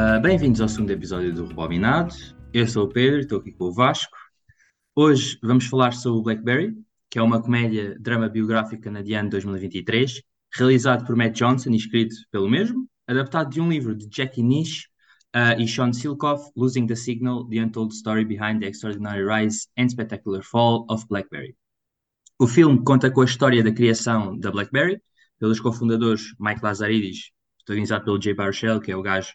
Uh, Bem-vindos ao segundo episódio do Rebobinado. Eu sou o Pedro, estou aqui com o Vasco. Hoje vamos falar sobre o Blackberry, que é uma comédia drama biográfica canadiana de 2023, realizado por Matt Johnson e escrito pelo mesmo, adaptado de um livro de Jackie Nish uh, e Sean Silkoff, Losing the Signal: The Untold Story Behind the Extraordinary Rise and Spectacular Fall of Blackberry. O filme conta com a história da criação da BlackBerry pelos cofundadores Mike Lazaridis, protagonizado pelo Jay Baruchel, que é o gajo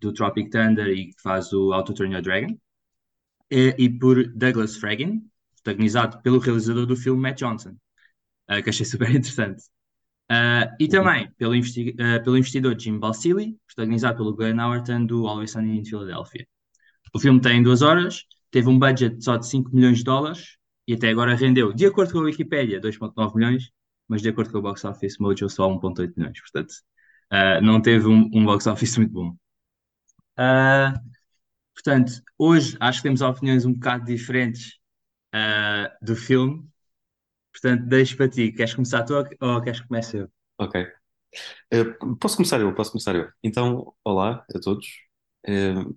do Tropic Thunder e que faz o Auto Turn Your Dragon, e, e por Douglas Fraggin, protagonizado pelo realizador do filme Matt Johnson, uh, que achei super interessante. Uh, e também pelo, investi uh, pelo investidor Jim Balsillie, protagonizado pelo Glenn Howerton do Always Sunny in Philadelphia. O filme tem duas horas, teve um budget só de 5 milhões de dólares e até agora rendeu, de acordo com a Wikipedia, 2,9 milhões, mas de acordo com o Box Office Mojo, só 1,8 milhões. Portanto, uh, não teve um, um, box office muito bom. Uh, portanto, hoje acho que temos opiniões um bocado diferentes uh, do filme. Portanto, deixo para ti. Queres começar tu ou queres que comece eu? Ok. Uh, posso começar eu, posso começar eu. Então, olá a todos. Uh,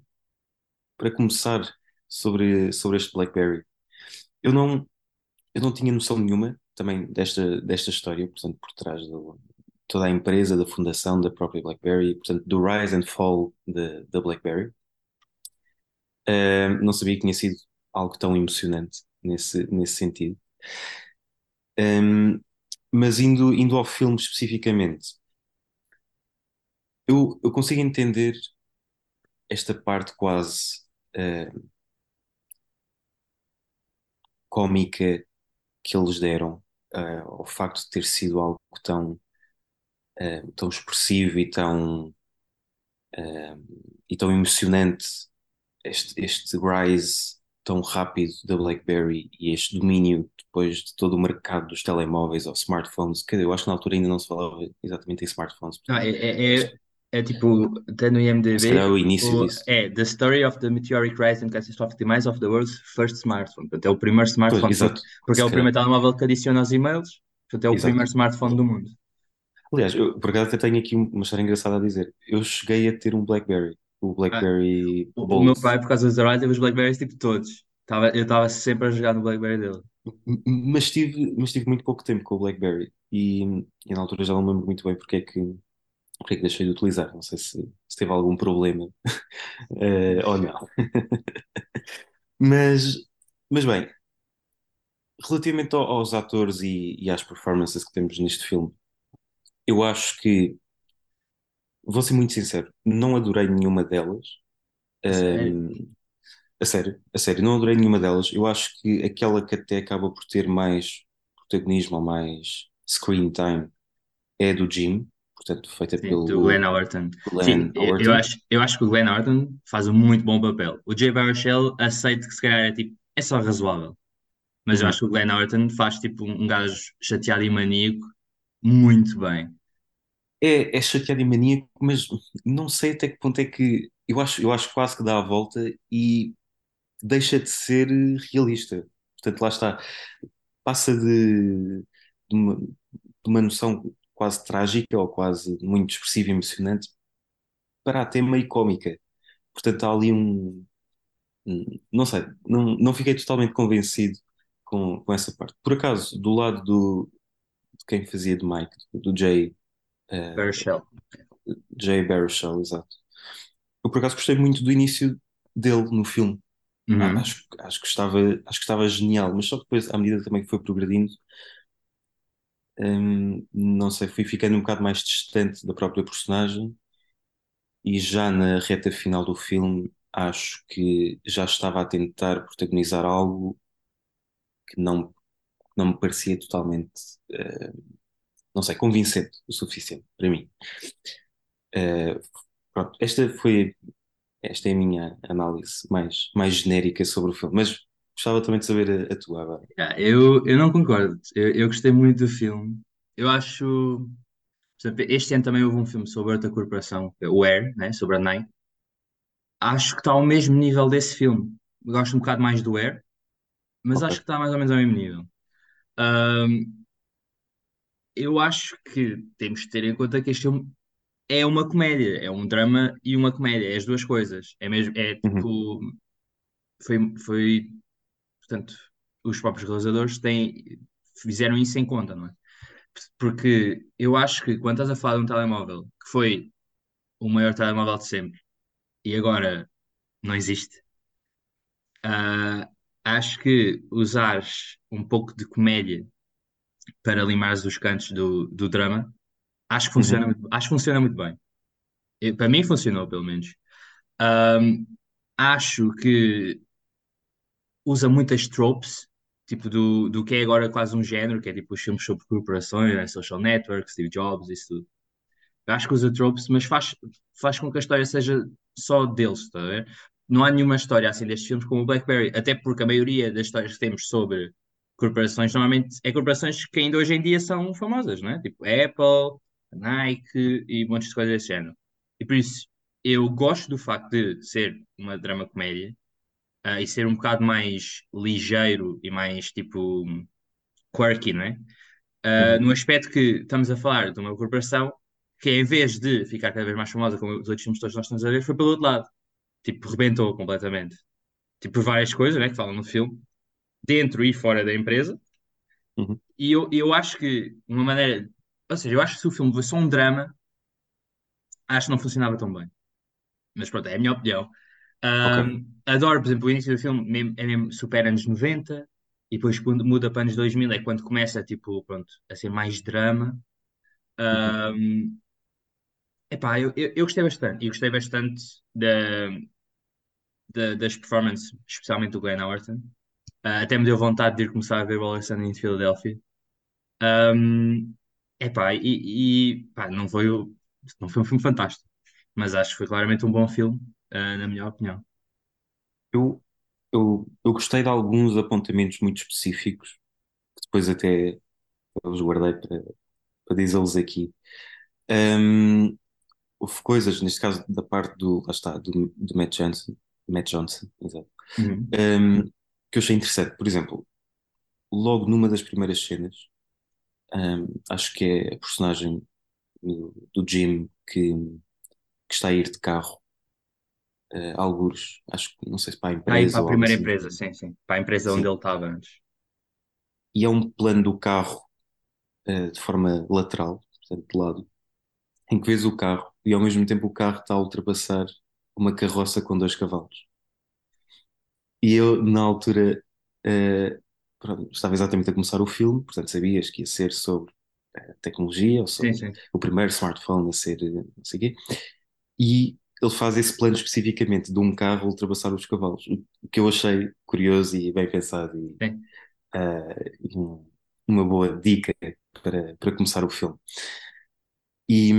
para começar sobre, sobre este BlackBerry, eu não, eu não tinha noção nenhuma também desta, desta história, portanto, por trás de toda a empresa, da fundação da própria BlackBerry, portanto, do rise and fall da BlackBerry. Uh, não sabia que tinha sido algo tão emocionante nesse, nesse sentido. Um, mas indo, indo ao filme especificamente, eu, eu consigo entender esta parte quase uh, cómica que eles deram uh, ao facto de ter sido algo tão, uh, tão expressivo e tão, e tão emocionante este, este rise tão rápido da BlackBerry e este domínio depois de todo o mercado dos telemóveis ou smartphones, que eu acho que na altura ainda não se falava exatamente em smartphones. Ah, é, é, é, é, tipo, até no IMDb, é o início o, disso. É, The Story of the Meteoric Rise and Catastrophic Demise of the World's First Smartphone. Portanto, é o primeiro smartphone, pois, exato, porque é o primeiro telemóvel que adiciona aos e-mails, portanto, é o exato. primeiro smartphone do mundo. Aliás, eu, por acaso até tenho aqui uma história engraçada a dizer. Eu cheguei a ter um BlackBerry, o BlackBerry ah, o, o, meu pai, por causa dos Arise, teve os BlackBerrys tipo todos. Tava, eu estava sempre a jogar no BlackBerry dele. Mas tive, mas tive muito pouco tempo com o BlackBerry e, e na altura já não me lembro muito bem porque é que, porque é que deixei de utilizar. Não sei se, se teve algum problema uh, ou não. mas, mas bem, relativamente aos atores e, e às performances que temos neste filme, eu acho que, vou ser muito sincero, não adorei nenhuma delas. Um, a sério, a sério, não adorei nenhuma delas. Eu acho que aquela que até acaba por ter mais protagonismo ou mais screen time é do Jim, portanto, feita Sim, pelo do Glenn Howerton. Glenn Sim, eu, Howerton. eu acho, eu acho que o Glenn Howerton faz um muito bom papel. O Jay Baruchel aceito que se calhar é tipo, é só razoável. Mas eu Uhum. acho que o Glenn Howerton faz tipo um gajo chateado e maníaco muito bem. É, é chateado e maníaco, mas não sei até que ponto é que eu acho, eu acho quase que dá a volta e deixa de ser realista. Portanto, lá está. Passa de, de uma, de uma noção quase trágica ou quase muito expressiva e emocionante para até meio cómica. Portanto, há ali um. não sei, não, não fiquei totalmente convencido com, com essa parte. Por acaso, do lado do, de quem fazia de Mike, do Jay, eh, Baruchel. Jay Baruchel, exato. Eu por acaso gostei muito do início dele no filme. Uhum. Ah, acho, acho que estava, acho que estava genial, mas só depois, à medida também que foi progredindo, hum, não sei, fui ficando um bocado mais distante da própria personagem e já na reta final do filme acho que já estava a tentar protagonizar algo que não, não me parecia totalmente, eh, não sei, convincente o suficiente para mim. Eh, pronto, esta foi, esta é a minha análise mais, mais genérica sobre o filme, mas gostava também de saber a, a tua agora. Yeah, eu, eu não concordo. Eu, eu gostei muito do filme. Eu acho. por exemplo, este ano também houve um filme sobre outra corporação, o Air, né, sobre a Nike. Acho que está ao mesmo nível desse filme. Gosto um bocado mais do Air, mas acho Ok. que está mais ou menos ao mesmo nível. Ahm, eu acho que temos de ter em conta que este filme é uma comédia, é um drama e uma comédia, é as duas coisas. É mesmo, é Uhum, tipo, foi, foi, portanto, os próprios realizadores têm, fizeram isso em conta, não é? Porque eu acho que quando estás a falar de um telemóvel que foi o maior telemóvel de sempre e agora não existe, ah, acho que usares um pouco de comédia para limares os cantos do, do drama, acho que funciona, uhum, muito- acho que funciona muito bem. E, para mim funcionou, pelo menos. Ahm, acho que usa muitas tropes, tipo do, do que é agora quase um género, que é tipo os filmes sobre corporações, né, social networks, Steve Jobs, isso tudo. Eu acho que usa tropes, mas faz, faz com que a história seja só deles, está a ver? Não há nenhuma história assim destes filmes como o Blackberry, até porque a maioria das histórias que temos sobre corporações normalmente é corporações que ainda hoje em dia são famosas, não é? Tipo Apple, Nike e montes de coisas desse género. E por isso eu gosto do facto de ser uma drama comédia ah, e ser um bocado mais ligeiro e mais tipo quirky, não é? Uh, uhum. no aspecto que estamos a falar de uma corporação que, em vez de ficar cada vez mais famosa, como os outros filmes todos nós estamos a ver, foi pelo outro lado. Tipo, rebentou completamente. Tipo, por várias coisas, né, que falam no filme, dentro e fora da empresa. uhum. E eu, eu acho que, de uma maneira. Ou seja, eu acho que se o filme fosse só um drama, acho que não funcionava tão bem. Mas pronto, é a minha opinião. Um, adoro, por exemplo, o início do filme é mesmo super anos 90 e depois quando muda para anos 2000 é quando começa, tipo, pronto, a ser mais drama. Uhum. Um, Epá, eu, eu, eu gostei bastante. E gostei bastante da, da- das performances, especialmente do Glenn Howerton. Ah, até me deu vontade de ir começar a ver o Sunny em Philadelphia. Um, epá, e, e pá, não foi, não foi um filme fantástico, mas acho que foi claramente um bom filme, ah, na minha opinião. Eu, eu, eu gostei de alguns apontamentos muito específicos, que depois até os guardei para, para dizê-los aqui. Hum, houve coisas, neste caso da parte do, lá está, do, do Matt Johnson, Matt Johnson, exato, Uhum. hum, que eu achei interessante. Por exemplo, logo numa das primeiras cenas, hum, acho que é a personagem do, do Jim que, que está a ir de carro, uh, algures, acho que não sei se para a para empresa a ou algo primeira assim. empresa, sim, sim. Para a empresa onde Sim. ele estava antes. E é um plano do carro, uh, de forma lateral, portanto, de lado, em que vês o carro e ao mesmo tempo o carro está a ultrapassar uma carroça com dois cavalos. E eu, na altura, eh, pronto, estava exatamente a começar o filme, portanto sabias que ia ser sobre eh, tecnologia, ou Sim, sobre sim. o primeiro smartphone a ser, eh, não sei o quê, e ele faz esse plano especificamente de um carro ultrapassar os cavalos, o que eu achei curioso e bem pensado e, sim. um- uma boa dica para, para começar o filme. E,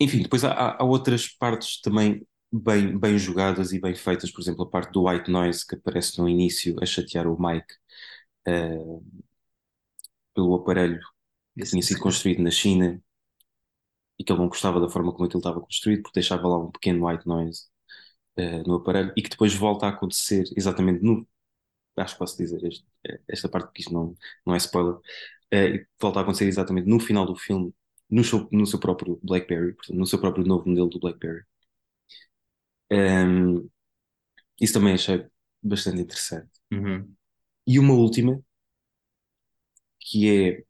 enfim, depois há- há outras partes também bem, bem jogadas e bem feitas, por exemplo, a parte do white noise que aparece no início a chatear o Mike eh, pelo aparelho que tinha sido construído na China e que ele não gostava da forma como aquilo estava construído, porque deixava lá um pequeno white noise eh, no aparelho e que depois volta a acontecer exatamente no. Acho que posso dizer este- esta parte, porque isto não, não é spoiler. e volta a acontecer exatamente no final do filme, no seu, no seu próprio BlackBerry, portanto, no seu próprio novo modelo do BlackBerry. Ehm, isso também achei bastante interessante. Uhum. E uma última, que é,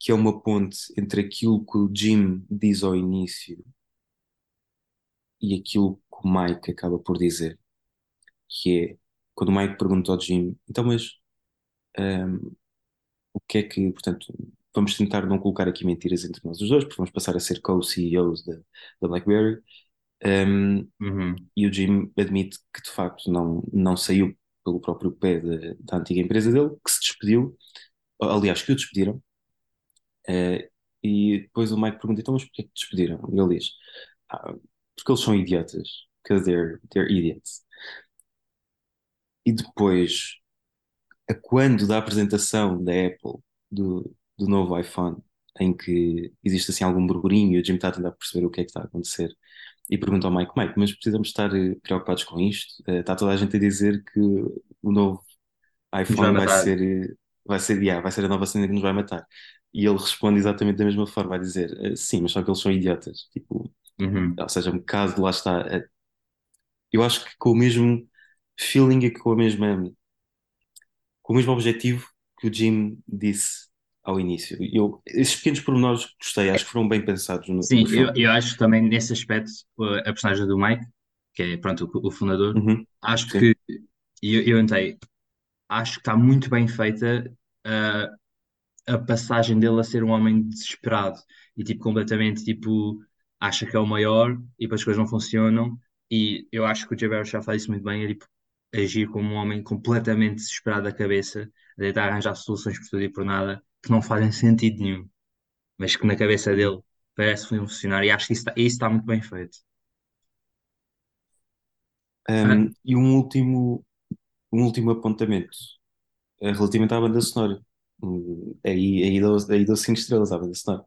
que é uma ponte entre aquilo que o Jim diz ao início e aquilo que o Mike acaba por dizer, que é quando o Mike pergunta ao Jim, então, mas ahm, o que é que, portanto, vamos tentar não colocar aqui mentiras entre nós os dois, porque vamos passar a ser co-CEOs da, da BlackBerry. Ahm, Uhum. e o Jim admite que de facto não, não saiu pelo próprio pé da, da antiga empresa dele, que se despediu, aliás, que o despediram. Eh, e depois o Mike pergunta, então, mas porquê que te despediram? E ele diz, "Ah, porque eles são idiotas, because they're, they're idiots. E depois, a quando da apresentação da Apple do, do novo iPhone, em que existe assim algum burburinho e o Jim está a tentar perceber o que é que está a acontecer, e pergunta ao Mike, Mike, mas precisamos estar eh, preocupados com isto? Eh, está toda a gente a dizer que o novo vai iPhone vai ser, eh, vai ser, yeah, vai ser a nova cena que nos vai matar. E ele responde exatamente da mesma forma, a dizer, "Eh, sim, mas só que eles são idiotas. Tipo, Uhum. ou seja, um bocado, lá está. Eu acho que com o mesmo feeling e com a mesma, com o mesmo objetivo que o Jim disse ao início. Eu, esses pequenos pormenores gostei, acho que foram bem pensados no, Sim, no eu, eu acho que também nesse aspecto a personagem do Mike, que é pronto, o, o fundador, Uhum, acho sim, que eu, eu entrei, acho que está muito bem feita ah, a passagem dele a ser um homem desesperado e tipo completamente tipo acha que é o maior e depois as coisas não funcionam. E eu acho que o Jay Barrow já faz isso muito bem, é tipo agir como um homem completamente desesperado da cabeça, a tentar arranjar soluções por tudo e por nada que não fazem sentido nenhum, mas que na cabeça dele parece funcionar e acho que isso está, isso está muito bem feito. Ah, Um, e um último, um último apontamento eh, relativamente à banda sonora. Hum, Aí, aí, dou, aí dou 5 estrelas à banda sonora.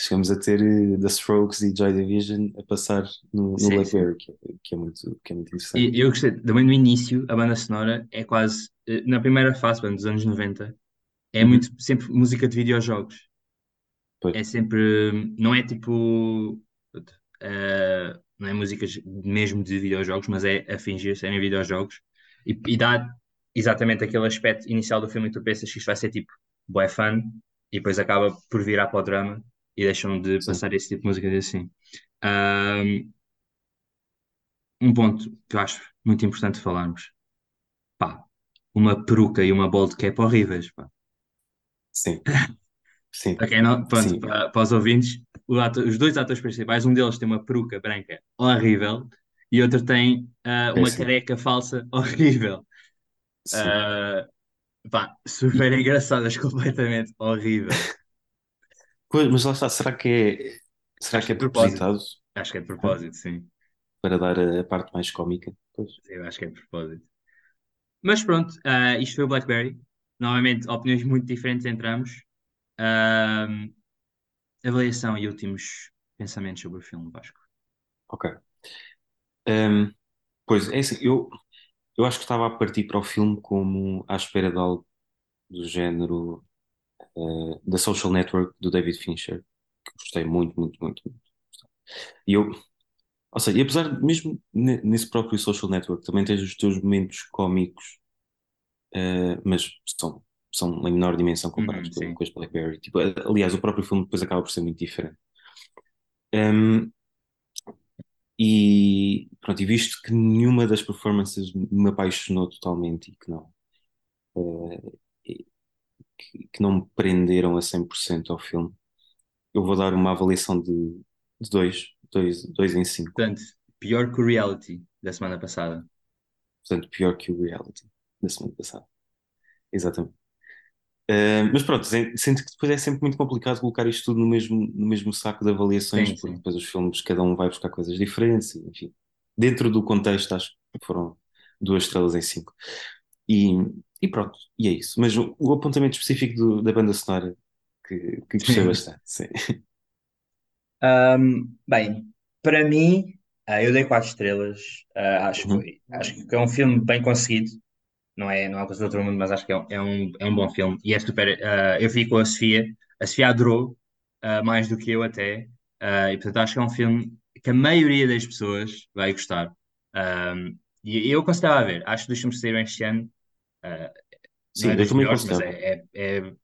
Chegamos a ter eh, The Strokes e Joy Division a passar no, no sim, sim. Blackberry, que, é, que é muito, que é muito interessante. E eu gostei, também no início, a banda sonora é quase, eh, na primeira fase, bem, dos anos 90, é muito sempre música de videojogos. pois, É sempre, não é tipo, eh, não é músicas mesmo de videojogos, mas é a fingir serem videojogos e, e dá exatamente aquele aspecto inicial do filme que tu pensas que isto vai ser tipo, bué fun e depois acaba por virar para o drama e deixam de sim. passar esse tipo de música assim. Ahm, um ponto que eu acho muito importante falarmos, pá, uma peruca e uma bold cap horríveis, pá. Sim, sim, Para quem não, pronto, sim, para, para os ouvintes, ator- os dois atores principais, um deles tem uma peruca branca horrível e outro tem ah, uma careca falsa horrível. Ah, pá, super engraçadas, completamente horrível. pois, mas lá está, será que é, será que é propositado Acho que é de propósito, sim. para dar a, parte mais cómica? Pois, Eu acho que é de propósito. Mas pronto, ah, isto foi o Blackberry. Novamente, opiniões muito diferentes entre ambos. Avaliação e últimos pensamentos sobre o filme, Vasco. ok. Hum, pois, é assim, eu, eu acho que estava a partir para o filme como à espera de algo do género eh, da Social Network do David Fincher, que gostei muito, muito, muito, muito. E eu, ou seja, e apesar de, mesmo ne- nesse próprio Social Network, também tens os teus momentos cómicos, eh, mas são, são em menor dimensão comparados Uhum, com, com as Blackberry. Tipo, eh, aliás, o próprio filme depois acaba por ser muito diferente. Hum, e pronto, e visto que nenhuma das performances me apaixonou totalmente e que não, e que, que não me prenderam a 100% ao filme, eu vou dar uma avaliação de, de dois, dois, dois em cinco. Portanto, pior que o reality da semana passada. Portanto, pior que o reality da semana passada. Exatamente. Uh, mas pronto, sinto que depois é sempre muito complicado colocar isto tudo no mesmo, no mesmo saco de avaliações, Sim, porque sim. depois os filmes, cada um vai buscar coisas diferentes, enfim. Dentro do contexto, acho que foram duas estrelas em cinco. E, e pronto, e é isso. Mas o, o apontamento específico do- da banda sonora, que, que gostei bastante, sim. Ahm, bem, para mim, ah, eu dei quatro estrelas. Ah, acho que Uhum, foi, acho que é um filme bem conseguido. Não é, não é uma coisa do outro mundo, mas acho que é um, é um, é um bom filme. E é super. ah, eu fico com a Sofia. A Sofia adorou, ah, mais do que eu até. Ah, e portanto acho que é um filme que a maioria das pessoas vai gostar. Ahm, e eu considerava ver. Acho que dos filmes que saíram este ano, é Sim, eu também melhores, mas considerava. é, é, é,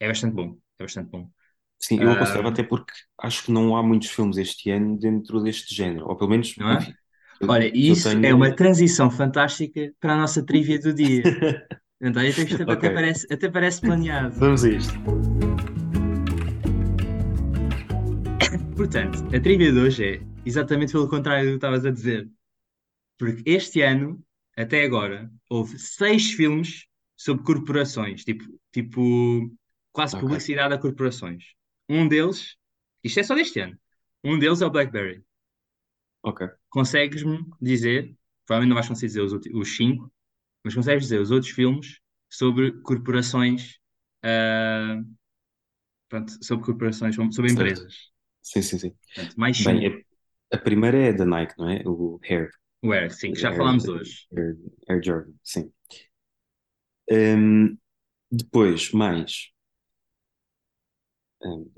é bastante bom. É bastante bom. Sim, eu Ahm, até porque acho que não há muitos filmes este ano dentro deste género, ou pelo menos, não é? enfim, eu, Olha, e que eu isso é uma transição fantástica para a nossa trivia do dia. Então, até, até parece, até parece planeado. vamos a isto. Portanto, a trivia de hoje é exatamente pelo contrário do que estavas a dizer. Porque este ano, até agora, houve seis filmes sobre corporações, tipo, tipo quase Ok, publicidade a corporações. Um deles, isto é só deste ano, um deles é o BlackBerry. Ok. Consegues-me dizer, provavelmente não vais conseguir dizer os, os cinco, mas consegues dizer os outros filmes sobre corporações, ah, pronto, sobre corporações, sobre Certo. empresas. Sim, sim, sim. Portanto, mais Bem, a, a primeira é da Nike, não é? O Air, O Eric, sim, que já Air, falámos hoje. Air, Air Jordan, sim. Hum, Depois, mais. hum,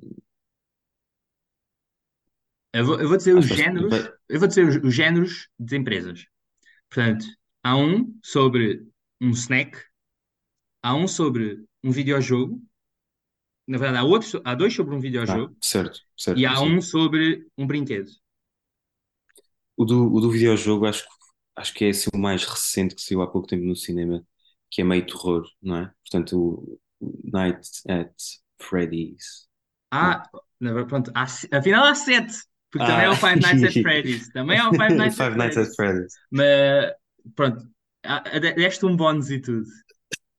Eu vou, eu vou dizer os que vais- géneros, vai- eu vou dizer os, os géneros de empresas. Portanto, há um sobre um snack, há um sobre um videojogo, na verdade, há outro, há dois sobre um ah, videojogo certo, e certo, há sim. um sobre um brinquedo. O do, o do videojogo acho, que- acho que é assim, o mais recente que saiu há pouco tempo no cinema, que é meio terror, não é? Portanto, o, Night at Freddy's. Ah, na verdade, pronto, há, afinal há sete, porque também Ah, há o Five Nights at Freddy's, também há o Five Nights at Five Nights at Freddy's, Freddy's. mas pronto, deste um bónus e tudo.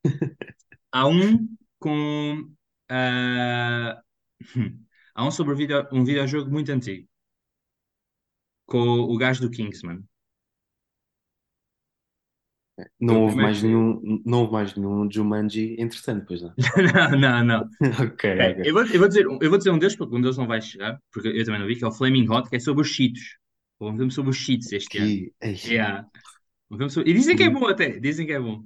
Há um com. ah, há um sobre video, um videojogo muito antigo. Com o gajo do Kingsman. Não houve mais nenhum, não houve mais nenhum Jumanji entretanto, pois não. Não, não, não. Ok, É, ok. eu vou, eu vou dizer, um- eu vou dizer um deles, porque um deles não vai chegar, porque eu também não vi, que é o Flaming Hot, que é sobre os Cheetos. Um filme sobre os Cheetos este ano. Que, ei, Yeah. Um filme sobre- E dizem que é bom até, dizem que é bom.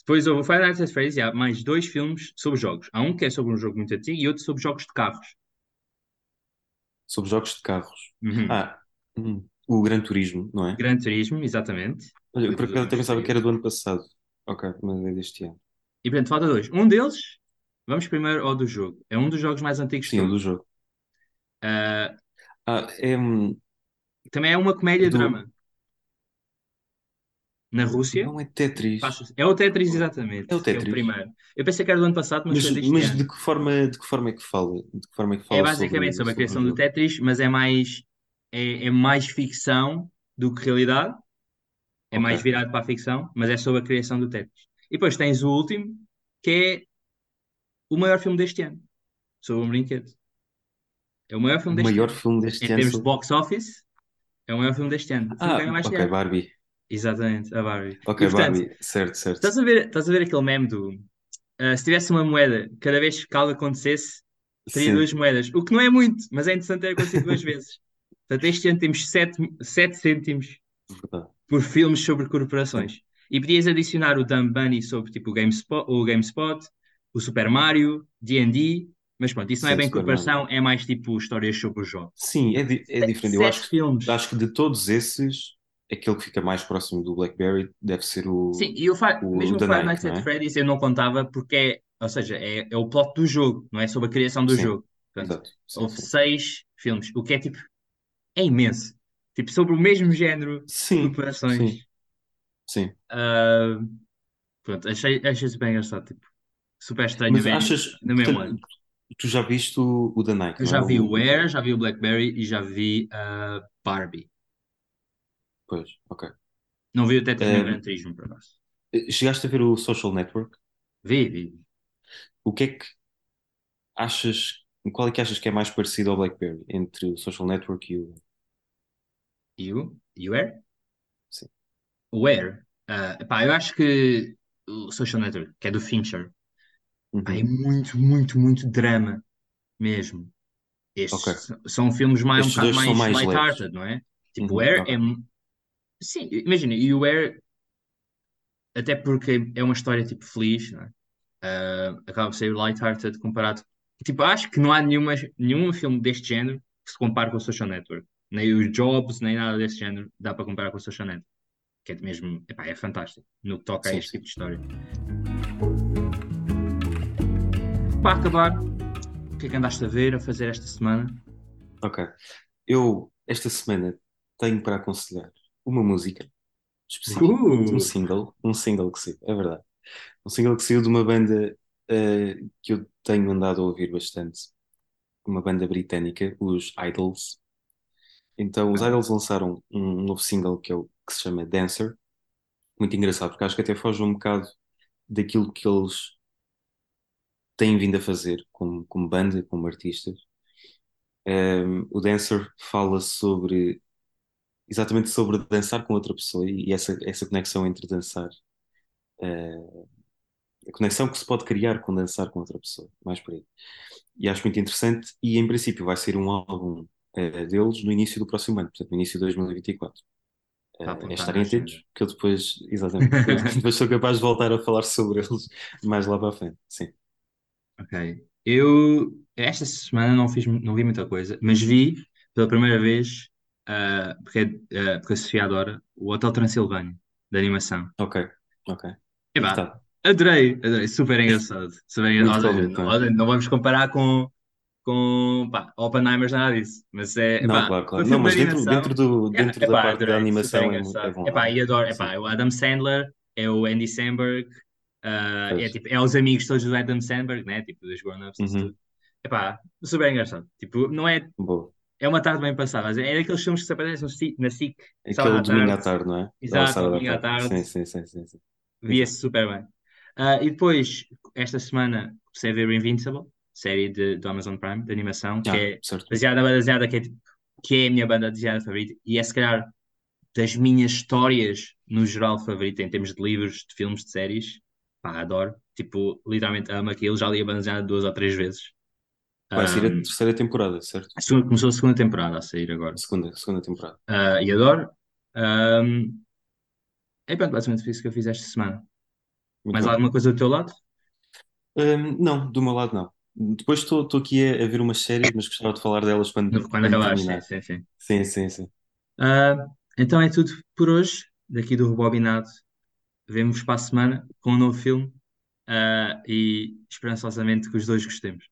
Depois houve o Five Nights at Freddy's e há mais dois filmes sobre jogos. Há um que é sobre um jogo muito antigo e outro sobre jogos de carros. sobre jogos de carros. Uhum. Ah, hum, o Gran Turismo, não é? Gran Turismo, exatamente. Olha, por acaso até pensava que era do ano passado. Ok, mas é deste ano. E portanto, falta dois. Um deles, vamos primeiro ao do jogo. É um dos jogos mais antigos de Sim, é o do todos. jogo. Ah, Ah, é, hum, também é uma é comédia-drama. Na Rússia, Não é Tetris. é o Tetris, exatamente. É o É o Tetris. primeiro. Eu pensei que era do ano passado, mas Mas, foi deste mas ano. de que forma, de que forma é que fala? De que forma é que É fala basicamente sobre, sobre a sobre o criação do jogo? Tetris, mas é mais, é, é mais ficção do que realidade. É Ok. mais virado para a ficção, mas é sobre a criação do Tetris. E depois tens o último, que é o maior filme deste ano, sobre um brinquedo. É o maior O filme deste maior ano. filme Em deste ano termos de box office, é o maior filme deste ano. O Ah, mais ok, dinheiro. Barbie. Exatamente, a Barbie. E Ok, portanto, Barbie. Certo, certo. estás a ver, estás a ver aquele meme do ah, se tivesse uma moeda, cada vez que algo acontecesse, teria Sim, duas moedas. O que não é muito, mas é interessante ter acontecido duas vezes. Portanto, este ano temos 7 sete cêntimos verdade. Por filmes sobre corporações. E podias adicionar o Dumb Bunny sobre tipo o GameSpot, o GameSpot, o Super Mario, D&D, mas pronto, isso não é Sim, bem Super Mario. corporação, é mais tipo histórias sobre os jogos. Sim, é, di- é diferente. Eu acho que, filmes. acho que de todos esses, aquele que fica mais próximo do Blackberry deve ser o, Sim, e o Fi- o mesmo o Five Nights não at é? Freddy's eu não contava porque é, ou seja, é, é o plot do jogo, não é sobre a criação do Sim, jogo. Portanto, exato. Sim, houve sim. seis filmes, o que é tipo, é imenso. Tipo, sobre o mesmo género de Sim, corporações. sim, sim. Ah, pronto, achei, achei super engraçado, tipo, super estranho Mas achas, no mesmo portanto, ano. tu já viste o, o da Nike, Eu já é? vi o Air, já vi o Blackberry e já vi a Barbie. Pois, ok. Não vi o Tetris nem o Gran Turismo, por acaso. chegaste a ver o Social Network? Vi, vi. O que é que achas, qual é que achas que é mais parecido ao BlackBerry entre o Social Network e o... E o, e o Air? Sim. O Air, ah, pá, eu acho que o Social Network, que é do Fincher, pá, é Uhum. muito, muito, muito drama mesmo. Estes são- são filmes mais, um bocado mais mais light-hearted, não é? Tipo, Uhum, ok. é. Sim, imagina, e o Air, até porque é uma história tipo feliz, não é? Ah, acaba por ser light-hearted comparado. Tipo, acho que não há nenhuma, nenhum filme deste género que se compare com o Social Network. Nem os Jobs, nem nada desse género dá para comparar com o Social Network. Que é mesmo, epá, é fantástico no que toca a Sim, este sim. tipo de história. Para acabar, o que é que andaste a ver, a fazer esta semana? Ok. Eu, esta semana, tenho para aconselhar uma música específica, um Uh! single, um single que saiu, é verdade. Um single que saiu de uma banda eh, que eu tenho andado a ouvir bastante, uma banda britânica, os Idols. Então, os. Idols lançaram um novo single que, é o, que se chama Dancer, muito engraçado, porque acho que até foge um bocado daquilo que eles têm vindo a fazer como, como banda, como artistas. Um, o Dancer fala sobre exatamente sobre dançar com outra pessoa e essa, essa conexão entre dançar, uh, a conexão que se pode criar com dançar com outra pessoa, mais por aí. E acho muito interessante, e em princípio vai ser um álbum uh, deles no início do próximo ano, portanto, no início de 2024. eh, Para é estarem atentos, que eu depois, exatamente, depois sou capaz de voltar a falar sobre eles mais lá para a frente. Sim. Ok. Eu esta semana não fiz, não vi muita coisa, mas vi pela primeira vez, ah, porque, é, ah, porque a Sofia adora, o Hotel Transilvânia, de animação. Ok, ok. E tal? adorei, adorei, super engraçado. Super engraçado. Não, é? não vamos comparar com, com pá, Oppenheimer, nada disso, mas é, Não, epá, claro, claro. Não, mas de dentro, dentro, do, É, dentro da epá, parte da animação é, é bom. Epá, e adoro, Sim, epá, o Adam Sandler é o Andy Samberg, ah, é, tipo, é os amigos todos do Adam Sandberg, né? Tipo, dos grown-ups e Uhum, tudo. Epá, super engraçado. Tipo, não é, boa. é uma tarde bem passada, mas é daqueles filmes que se aparecem na SIC, Aquele domingo à tarde, não é? Exato, domingo à tarde. tarde, Sim, sim, sim, sim, via-se super bem. Ah, e depois, esta semana, comecei a ver Invincible, série de, do Amazon Prime, de animação, que Ah, é certo. baseada, baseada, que é, tipo, que é a minha banda desenhada favorita, e é se calhar das minhas histórias no geral favorita, em termos de livros, de filmes, de séries. Pá, adoro. Tipo, literalmente amo aquilo, já li a banda desenhada duas ou três vezes. Vai ser a Ahm, terceira temporada, certo? a segunda- começou a segunda temporada a sair agora. Segunda, segunda temporada. Ah, e adoro. Ahm, é pronto, basicamente foi isso que eu fiz esta semana. Muito Mais bem. alguma coisa do teu lado? Hum, não, do meu lado não. Depois estou aqui a, a ver umas séries, mas gostava de falar delas quando, Quando quando acabares, sim, terminar. sim, sim. Sim, sim, sim. Ah, então é tudo por hoje. Daqui do Rebobinado. Vemo-vos para a semana com um novo filme. Ah, e esperançosamente que os dois gostemos.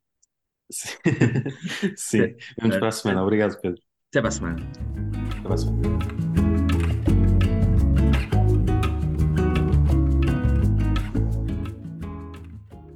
Sim. Vamos para a semana. Obrigado, Pedro. Até para a semana. Até para a semana.